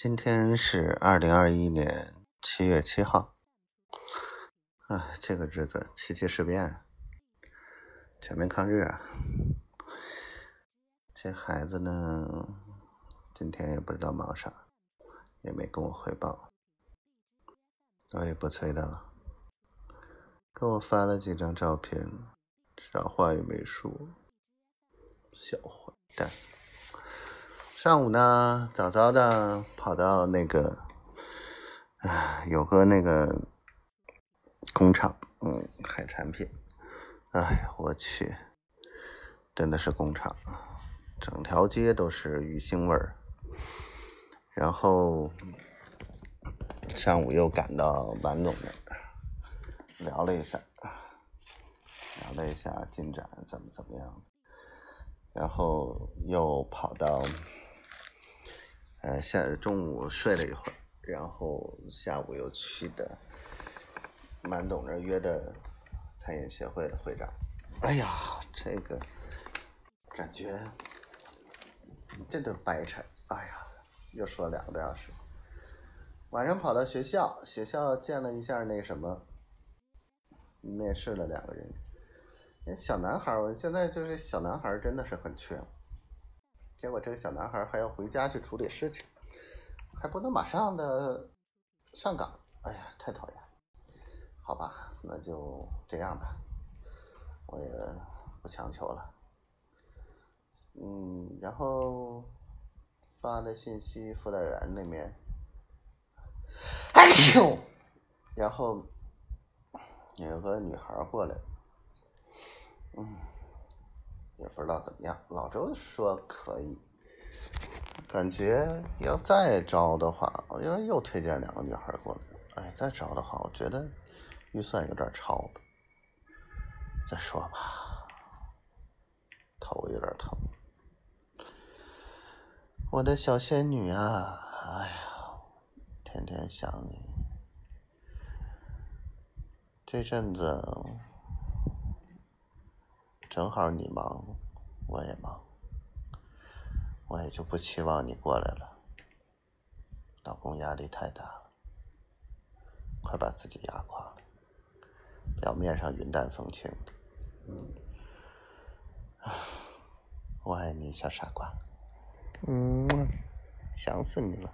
今天是二零二一年七月七号。哎，这个日子七七事变，全面抗日啊！这孩子呢，今天也不知道忙啥，也没跟我汇报，我也不催他了，给我发了几张照片，啥话也没说，小混蛋。上午呢，早早的跑到那个，啊，有个那个工厂，嗯，海产品，哎，我去，真的是工厂，整条街都是鱼腥味儿。然后上午又赶到王总那儿，聊了一下，聊了一下进展怎么怎么样，然后又跑到。呃，下中午睡了一会儿，然后下午又去的满董那约的餐饮协会的会长。哎呀，这个感觉这顿白扯。哎呀，又说两个多小时。晚上跑到学校，学校见了一下那什么，面试了两个人。小男孩儿，现在就是小男孩真的是很缺。结果这个小男孩还要回家去处理事情，还不能马上的上岗。哎呀，太讨厌！好吧，那就这样吧，我也不强求了。嗯，然后发的信息，辅导员那边，哎呦，然后有个女孩过来，嗯。也不知道怎么样，老周说可以，感觉要再招的话，因为又推荐两个女孩过来，哎，再招的话，我觉得预算有点超了，再说吧，头有点疼，我的小仙女啊，哎呀，天天想你，这阵子。正好你忙，我也忙，我也就不期望你过来了。老公压力太大了，快把自己压垮了。表面上云淡风轻，我爱你，小傻瓜，嗯，想死你了。